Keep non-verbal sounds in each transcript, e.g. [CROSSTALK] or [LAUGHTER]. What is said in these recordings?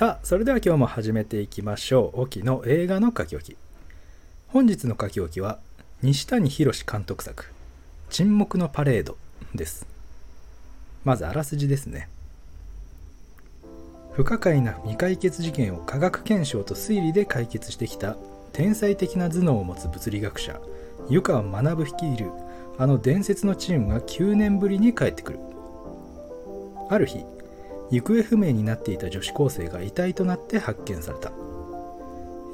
さあそれでは今日も始めていきましょう。沖の映画の書き置き。本日の書き置きは西谷宏監督作「沈黙のパレード」です。まずあらすじですね。不可解な未解決事件を科学検証と推理で解決してきた天才的な頭脳を持つ物理学者湯川学率いるあの伝説のチームが9年ぶりに帰ってくる。ある日行方不明になっていた女子高生が遺体となって発見された。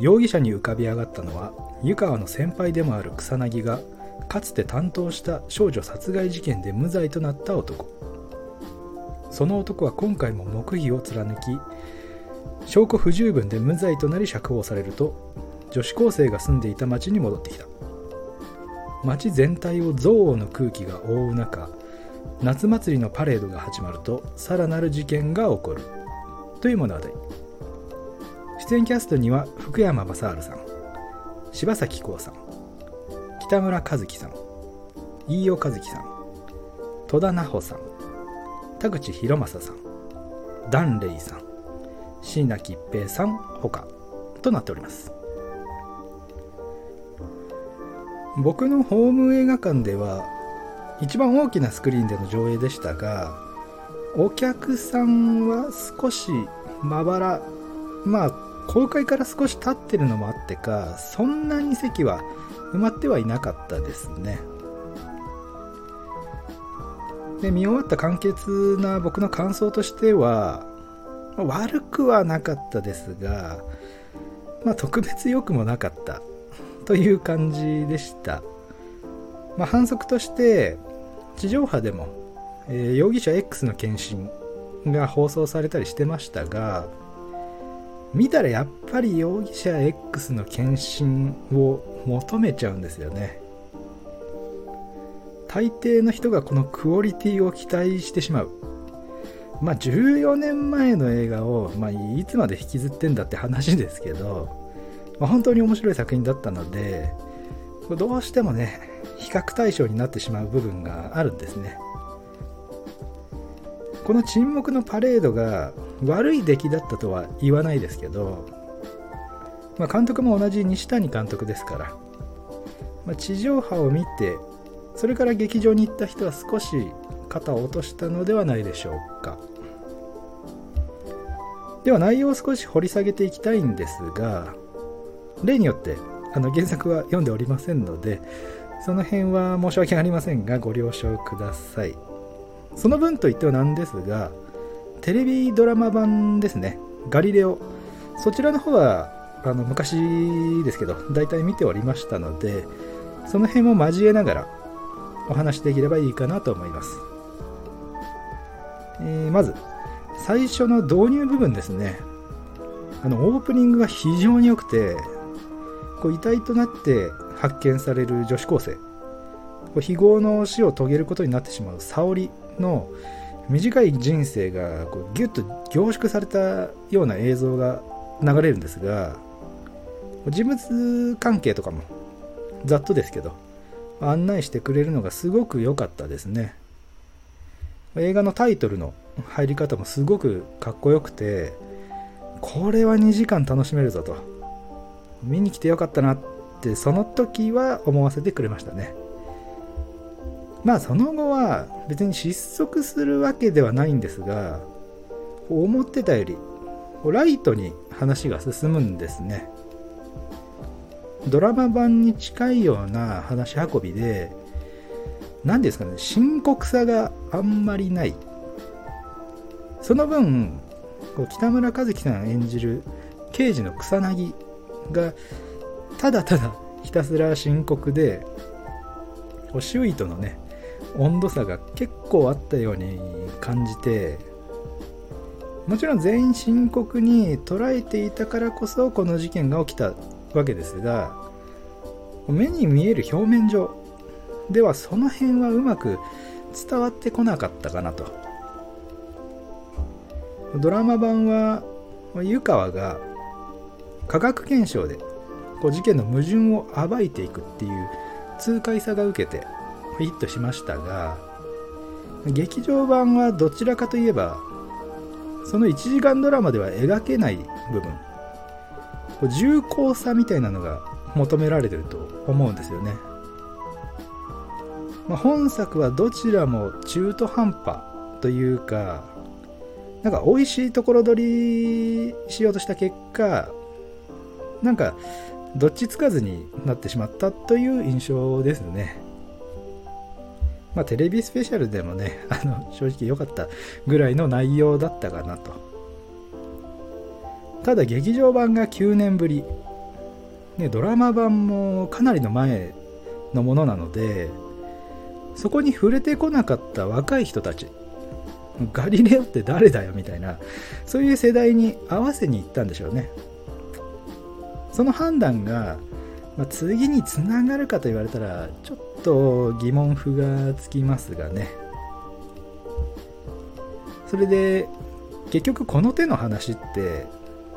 容疑者に浮かび上がったのは湯川の先輩でもある草薙がかつて担当した少女殺害事件で無罪となった男。その男は今回も黙秘を貫き証拠不十分で無罪となり釈放されると女子高生が住んでいた町に戻ってきた。町全体を憎悪の空気が覆う中夏祭りのパレードが始まるとさらなる事件が起こる。という物語出演キャストには福山雅治さん柴咲コウさん北村一樹さん飯尾和樹さん戸田奈穂さん田口博正さんダンレイさん椎名桔平さんほかとなっております。僕のホーム映画館では一番大きなスクリーンでの上映でしたがお客さんは少しまばらまあ公開から少し経ってるのもあってかそんなに席は埋まってはいなかったですね。で見終わった簡潔な僕の感想としては悪くはなかったですが、まあ、特別良くもなかったという感じでした、まあ、反則として地上波でも、えー、容疑者 X の検診が放送されたりしてましたが見たらやっぱり容疑者 X の検診を求めちゃうんですよね。大抵の人がこのクオリティを期待してしまう。まあ14年前の映画を、まあ、いつまで引きずってんだって話ですけど、まあ、本当に面白い作品だったのでどうしてもね比較対象になってしまう部分があるんですね。この沈黙のパレードが悪い出来だったとは言わないですけど、まあ、監督も同じ西谷監督ですから、まあ、地上波を見てそれから劇場に行った人は少し肩を落としたのではないでしょうか。では内容を少し掘り下げていきたいんですが例によってあの原作は読んでおりませんのでその辺は申し訳ありませんがご了承ください。その分といってはなんですがテレビドラマ版ですね。ガリレオ。そちらの方はあの昔ですけど大体見ておりましたのでその辺も交えながらお話しできればいいかなと思います、えー、まず最初の導入部分ですね。あのオープニングが非常に良くてこう遺体となって発見される女子高生。非業の死を遂げることになってしまう沙織の短い人生がこうギュッと凝縮されたような映像が流れるんですが人物関係とかもざっとですけど案内してくれるのがすごく良かったですね。映画のタイトルの入り方もすごくかっこよくてこれは2時間楽しめるぞと。見に来てよかったな。ってその時は思わせてくれましたね。まあその後は別に失速するわけではないんですが思ってたよりライトに話が進むんですね。ドラマ版に近いような話運びで何ですかね深刻さがあんまりない。その分北村一樹さん演じる刑事の草薙がただただひたすら深刻で周囲とのね温度差が結構あったように感じてもちろん全員深刻に捉えていたからこそこの事件が起きたわけですが目に見える表面上ではその辺はうまく伝わってこなかったかなと。ドラマ版は湯川が科学検証でこう事件の矛盾を暴いていくっていう痛快さが受けてヒットしましたが劇場版はどちらかといえばその1時間ドラマでは描けない部分こう重厚さみたいなのが求められてると思うんですよね、まあ、本作はどちらも中途半端というかなんか美味しいところ取りしようとした結果なんかどっちつかずになってしまったという印象ですね。まあテレビスペシャルでもね [LAUGHS] あの正直良かったぐらいの内容だったかなと。ただ劇場版が9年ぶり、ね、ドラマ版もかなりの前のものなのでそこに触れてこなかった若い人たち。ガリレオって誰だよみたいなそういう世代に合わせに行ったんでしょうね。その判断が、まあ、次につながるかと言われたらちょっと疑問符がつきますがねそれで結局この手の話って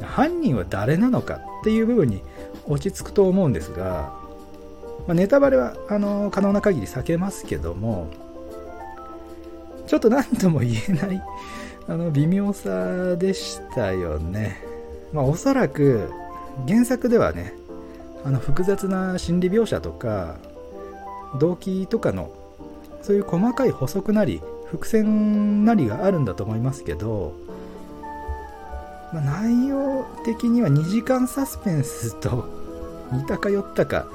犯人は誰なのかっていう部分に落ち着くと思うんですが、まあ、ネタバレはあの可能な限り避けますけどもちょっと何とも言えないあの微妙さでしたよね。まあ、おそらく原作ではねあの複雑な心理描写とか動機とかのそういう細かい補足なり伏線なりがあるんだと思いますけどまあ、内容的には2時間サスペンスと似たか寄ったか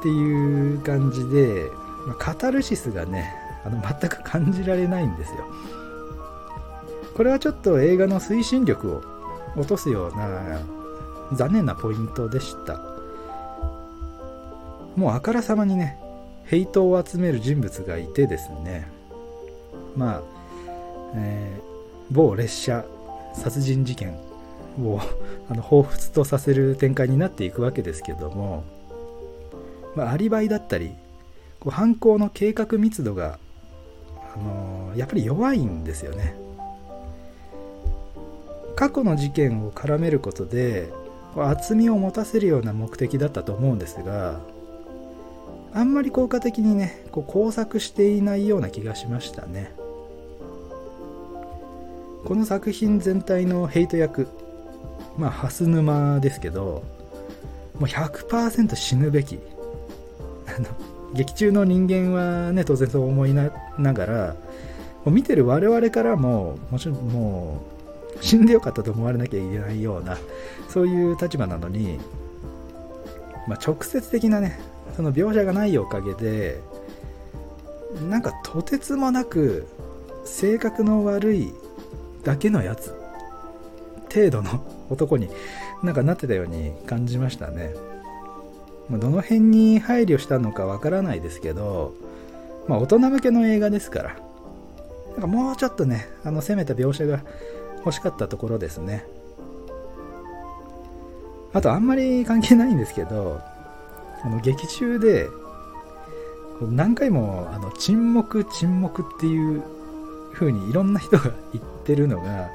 っていう感じで、まあ、カタルシスがねあの全く感じられないんですよ。これはちょっと映画の推進力を落とすような残念なポイントでした。もうあからさまにねヘイトを集める人物がいてですね。まあ、えー、某列車殺人事件を [LAUGHS] あの彷彿とさせる展開になっていくわけですけども、まあ、アリバイだったりこう犯行の計画密度が、あのー、やっぱり弱いんですよね。過去の事件を絡めることで厚みを持たせるような目的だったと思うんですがあんまり効果的にねこう工作していないような気がしましたねこの作品全体のヘイト役まあ、蓮沼ですけど、もう100%死ぬべき。劇中の人間はね、当然そう思いながら、もう見てる我々からも、もちろんもう、死んでよかったと思われなきゃいけないような、そういう立場なのに、まあ、直接的なね、その描写がないおかげで、なんかとてつもなく性格の悪いだけのやつ程度の [LAUGHS] 男になんかなってたように感じましたね。まどの辺に配慮したのかわからないですけど、まあ、大人向けの映画ですから、なんかもうちょっとね、あの攻めた描写が欲しかったところですね。あとあんまり関係ないんですけど、あの劇中で何回もあの沈黙沈黙っていう風にいろんな人が言ってるのが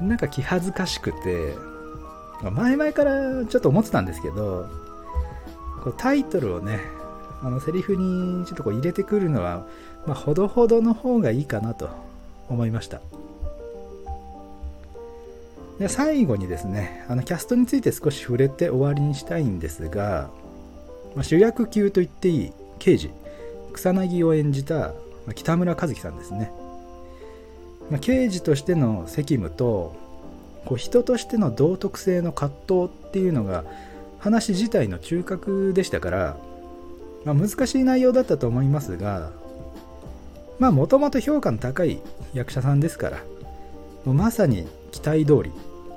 なんか気恥ずかしくて、前々からちょっと思ってたんですけど、こうタイトルをね、あのセリフにちょっとこう入れてくるのは、まあ、ほどほどの方がいいかなと思いました。で最後にですね、あのキャストについて少し触れて終わりにしたいんですが、まあ、主役級と言っていい刑事、草薙を演じた北村一樹さんですね。まあ、刑事としての責務とこう人としての道徳性の葛藤っていうのが話自体の中核でしたから、まあ、難しい内容だったと思いますがまあもともと評価の高い役者さんですからもうまさに期待通り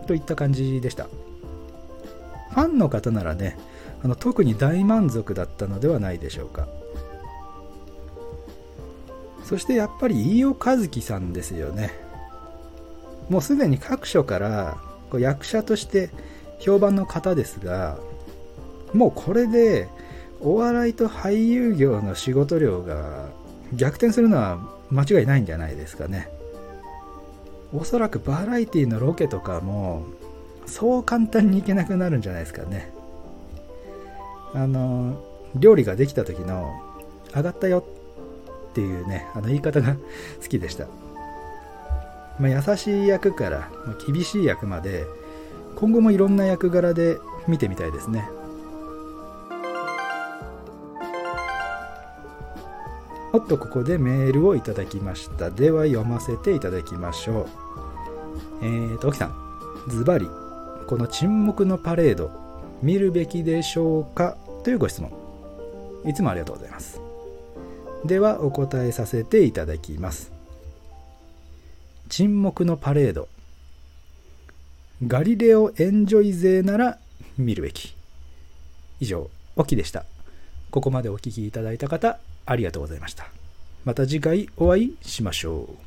といった感じでした。ファンの方ならねあの特に大満足だったのではないでしょうか。そしてやっぱり飯尾和樹さんですよね。もうすでに各所からこう役者として評判の方ですがもうこれでお笑いと俳優業の仕事量が逆転するのは間違いないんじゃないですかね。おそらくバラエティのロケとかもそう簡単に行けなくなるんじゃないですかね。あの料理ができた時の上がったよっていうねあの言い方が [LAUGHS] 好きでした。まあ、優しい役から、厳しい役まで今後もいろんな役柄で見てみたいですね。おっとここでメールをいただきました。では読ませていただきましょう。えーと沖さん。ズバリ。この沈黙のパレード見るべきでしょうか？というご質問。いつもありがとうございます。ではお答えさせていただきます。沈黙のパレード。ガリレオエンジョイ勢なら見るべき。以上オキでした。ここまでお聴きいただいた方ありがとうございました。また次回お会いしましょう。